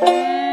Yeah.